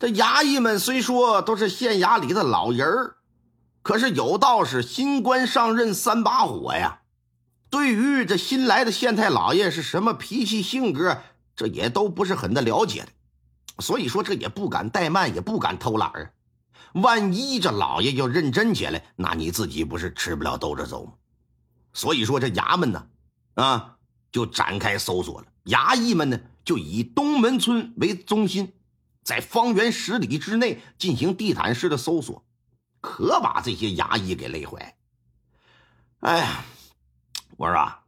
这衙役们虽说都是县衙里的老人儿，可是有道是新官上任三把火呀。对于这新来的县太老爷是什么脾气性格，这也都不是很的了解的，所以说这也不敢怠慢，也不敢偷懒儿。万一这老爷要认真起来，那你自己不是吃不了兜着走吗？所以说这衙门呢，啊，就展开搜索了。衙役们呢，就以东门村为中心。在方圆十里之内进行地毯式的搜索，可把这些衙役给累坏。哎呀，我说啊，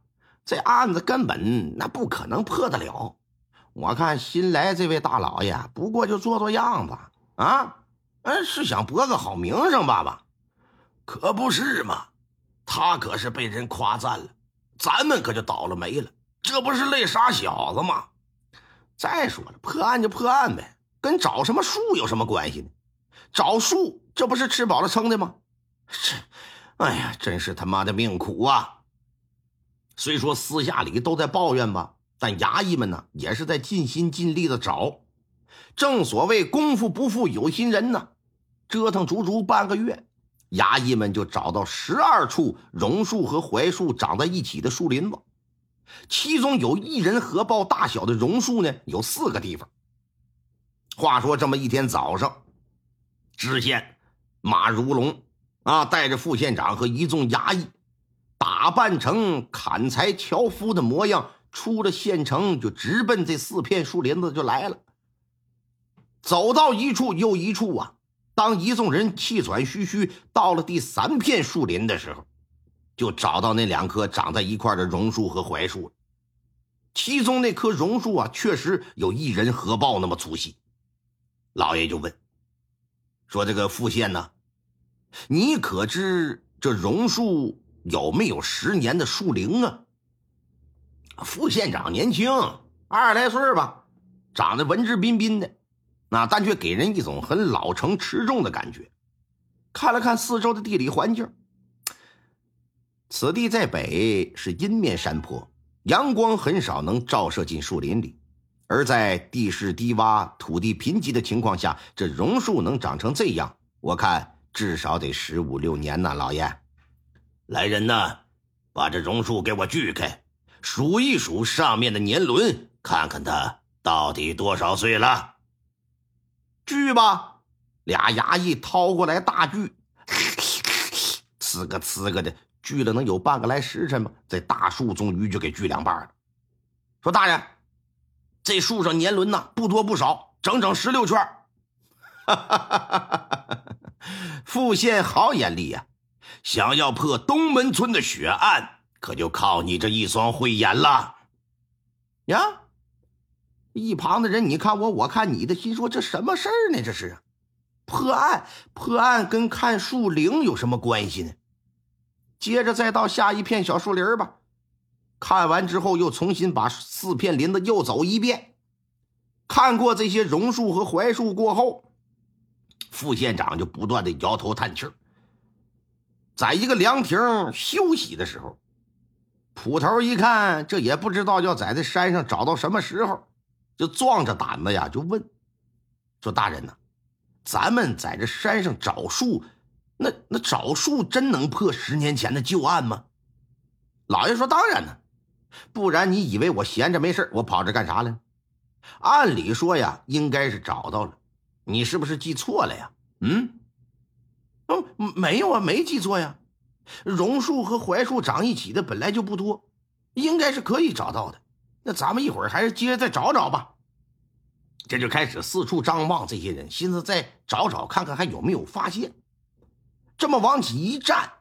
这案子根本那不可能破得了。我看新来这位大老爷不过就做做样子啊，嗯，是想博个好名声吧吧？可不是嘛，他可是被人夸赞了，咱们可就倒了霉了。这不是累傻小子吗？再说了，破案就破案呗。跟找什么树有什么关系呢？找树，这不是吃饱了撑的吗？这，哎呀，真是他妈的命苦啊！虽说私下里都在抱怨吧，但衙役们呢，也是在尽心尽力的找。正所谓功夫不负有心人呢，折腾足足半个月，衙役们就找到十二处榕树和槐树长在一起的树林子，其中有一人合抱大小的榕树呢，有四个地方。话说这么一天早上，知县马如龙啊，带着副县长和一众衙役，打扮成砍柴樵夫的模样，出了县城，就直奔这四片树林子就来了。走到一处又一处啊，当一众人气喘吁吁到了第三片树林的时候，就找到那两棵长在一块的榕树和槐树其中那棵榕树啊，确实有一人合抱那么粗细。老爷就问：“说这个副县呢，你可知这榕树有没有十年的树龄啊？”副县长年轻，二十来岁吧，长得文质彬彬的，那但却给人一种很老成持重的感觉。看了看四周的地理环境，此地在北是阴面山坡，阳光很少能照射进树林里。而在地势低洼、土地贫瘠的情况下，这榕树能长成这样，我看至少得十五六年呢。老爷，来人呐，把这榕树给我锯开，数一数上面的年轮，看看它到底多少岁了。锯吧，俩衙役掏过来大锯，呲个呲个的锯了，能有半个来时辰吧？这大树终于就给锯两半了。说大人。这树上年轮呐，不多不少，整整十六圈。副县好眼力呀！想要破东门村的血案，可就靠你这一双慧眼了。呀！一旁的人，你看我，我看你的，心说这什么事儿呢？这是破案，破案跟看树龄有什么关系呢？接着再到下一片小树林吧。看完之后，又重新把四片林子又走一遍。看过这些榕树和槐树过后，副县长就不断的摇头叹气在一个凉亭休息的时候，捕头一看，这也不知道要在这山上找到什么时候，就壮着胆子呀，就问说：“大人呐，咱们在这山上找树，那那找树真能破十年前的旧案吗？”老爷说：“当然呢。”不然你以为我闲着没事我跑这干啥来？按理说呀，应该是找到了。你是不是记错了呀？嗯，嗯，没有啊，没记错呀。榕树和槐树长一起的本来就不多，应该是可以找到的。那咱们一会儿还是接着再找找吧。这就开始四处张望，这些人寻思再找找看看还有没有发现。这么往起一站，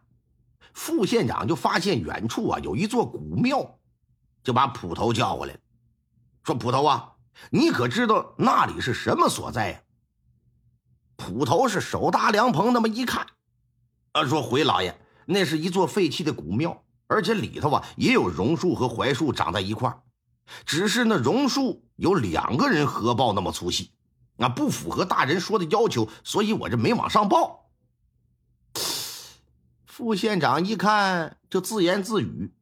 副县长就发现远处啊有一座古庙。就把捕头叫过来，说：“捕头啊，你可知道那里是什么所在呀？”捕头是手搭凉棚，那么一看，啊，说：“回老爷，那是一座废弃的古庙，而且里头啊也有榕树和槐树长在一块只是那榕树有两个人合抱那么粗细，啊，不符合大人说的要求，所以我这没往上报。” 副县长一看，就自言自语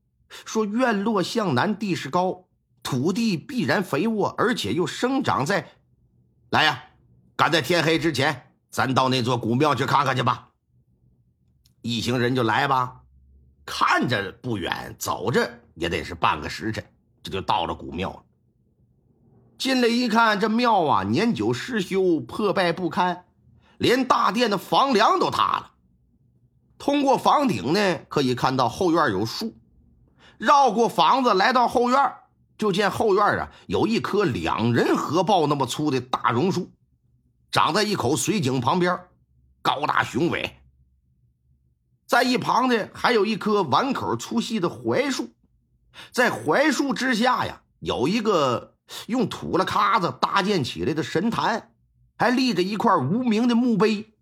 说：“院落向南，地势高，土地必然肥沃，而且又生长在……来呀，赶在天黑之前。”咱到那座古庙去看看去吧。一行人就来吧，看着不远，走着也得是半个时辰，这就到了古庙了。进来一看，这庙啊年久失修，破败不堪，连大殿的房梁都塌了。通过房顶呢，可以看到后院有树。绕过房子，来到后院，就见后院啊有一棵两人合抱那么粗的大榕树。长在一口水井旁边，高大雄伟。在一旁呢，还有一棵碗口粗细的槐树，在槐树之下呀，有一个用土了卡子搭建起来的神坛，还立着一块无名的墓碑。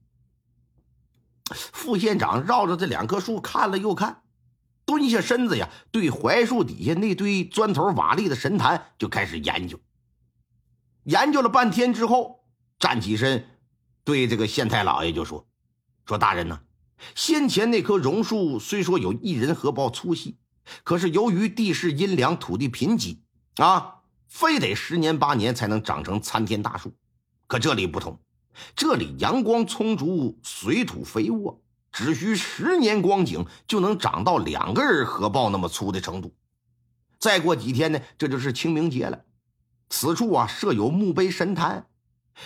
副县长绕着这两棵树看了又看，蹲下身子呀，对槐树底下那堆砖头瓦砾的神坛就开始研究。研究了半天之后。站起身，对这个县太老爷就说：“说大人呢，先前那棵榕树虽说有一人合抱粗细，可是由于地势阴凉，土地贫瘠啊，非得十年八年才能长成参天大树。可这里不同，这里阳光充足，水土肥沃，只需十年光景就能长到两个人合抱那么粗的程度。再过几天呢，这就是清明节了。此处啊，设有墓碑神坛。”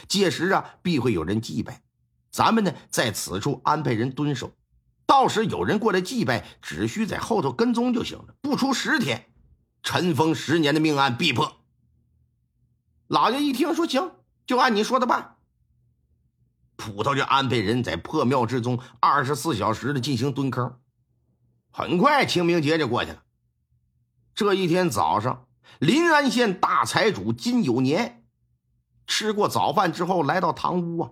届时啊，必会有人祭拜，咱们呢在此处安排人蹲守，到时有人过来祭拜，只需在后头跟踪就行了。不出十天，尘封十年的命案必破。老爷一听说行，就按你说的办。捕头就安排人在破庙之中二十四小时的进行蹲坑。很快清明节就过去了。这一天早上，临安县大财主金有年。吃过早饭之后，来到堂屋啊，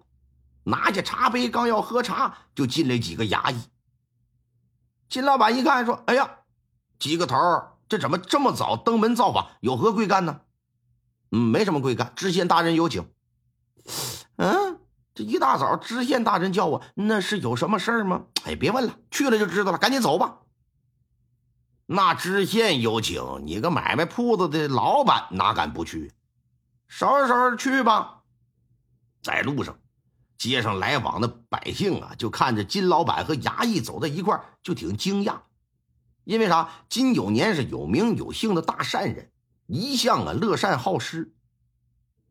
拿起茶杯，刚要喝茶，就进来几个衙役。金老板一看，说：“哎呀，几个头这怎么这么早登门造访？有何贵干呢？”“嗯，没什么贵干，知县大人有请。”“嗯，一大早知县大人叫我，那是有什么事儿吗？”“哎，别问了，去了就知道了，赶紧走吧。”“那知县有请，你个买卖铺子的老板哪敢不去？”收拾收拾去吧，在路上，街上来往的百姓啊，就看着金老板和衙役走在一块就挺惊讶。因为啥？金有年是有名有姓的大善人，一向啊乐善好施。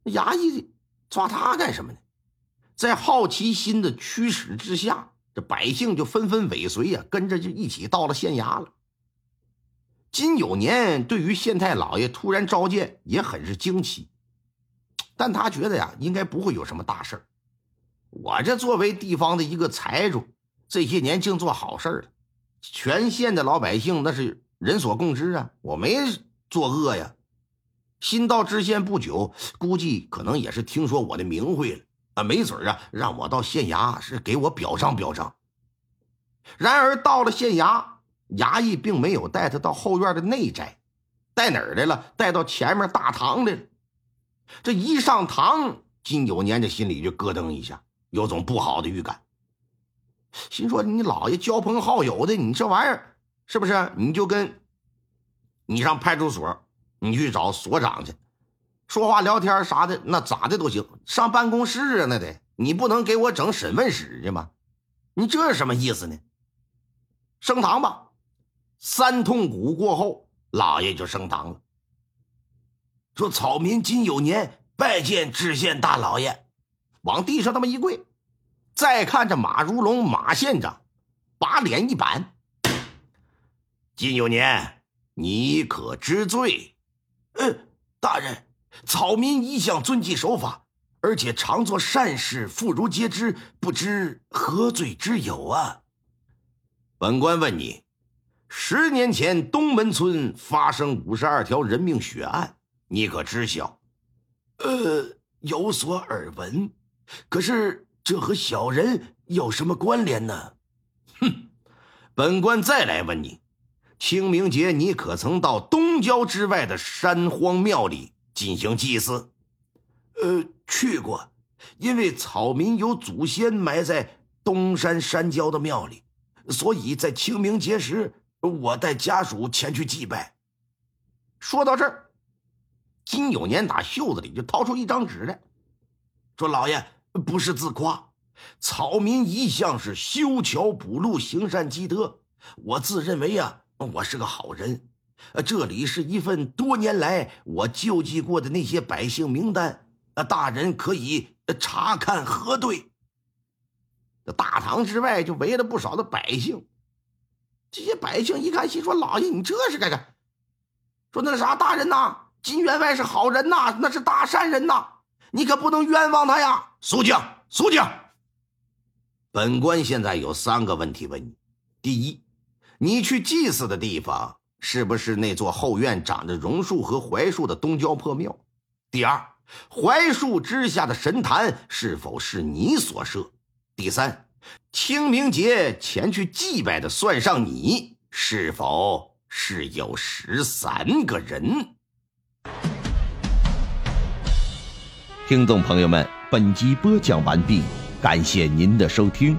衙役抓他干什么呢？在好奇心的驱使之下，这百姓就纷纷尾随呀，跟着就一起到了县衙了。金有年对于县太老爷突然召见也很是惊奇。但他觉得呀，应该不会有什么大事我这作为地方的一个财主，这些年净做好事了，全县的老百姓那是人所共知啊。我没作恶呀。新到知县不久，估计可能也是听说我的名讳了没准啊，让我到县衙是给我表彰表彰。然而到了县衙，衙役并没有带他到后院的内宅，带哪儿来了？带到前面大堂来了。这一上堂，金九年这心里就咯噔一下，有种不好的预感。心说：“你老爷交朋好友的，你这玩意儿是不是？你就跟你上派出所，你去找所长去，说话聊天啥的，那咋的都行。上办公室啊，那得你不能给我整审问室去吗？你这是什么意思呢？升堂吧。三通鼓过后，老爷就升堂了。”说草民金有年拜见知县大老爷，往地上那么一跪，再看着马如龙马县长，把脸一板：“金有年，你可知罪？”“嗯，大人，草民一向遵纪守法，而且常做善事，妇孺皆知，不知何罪之有啊？”本官问你，十年前东门村发生五十二条人命血案。你可知晓？呃，有所耳闻，可是这和小人有什么关联呢？哼，本官再来问你，清明节你可曾到东郊之外的山荒庙里进行祭祀？呃，去过，因为草民有祖先埋在东山山郊的庙里，所以在清明节时，我带家属前去祭拜。说到这儿。金有年打袖子里就掏出一张纸来，说：“老爷不是自夸，草民一向是修桥补路、行善积德。我自认为呀，我是个好人。呃这里是一份多年来我救济过的那些百姓名单，呃大人可以查看核对。”这大堂之外就围了不少的百姓，这些百姓一看，心说：“老爷，你这是干啥？说那啥，大人呐？”金员外是好人呐，那是大善人呐，你可不能冤枉他呀！苏静，苏静，本官现在有三个问题问你：第一，你去祭祀的地方是不是那座后院长着榕树和槐树的东郊破庙？第二，槐树之下的神坛是否是你所设？第三，清明节前去祭拜的算上你，是否是有十三个人？听众朋友们，本集播讲完毕，感谢您的收听。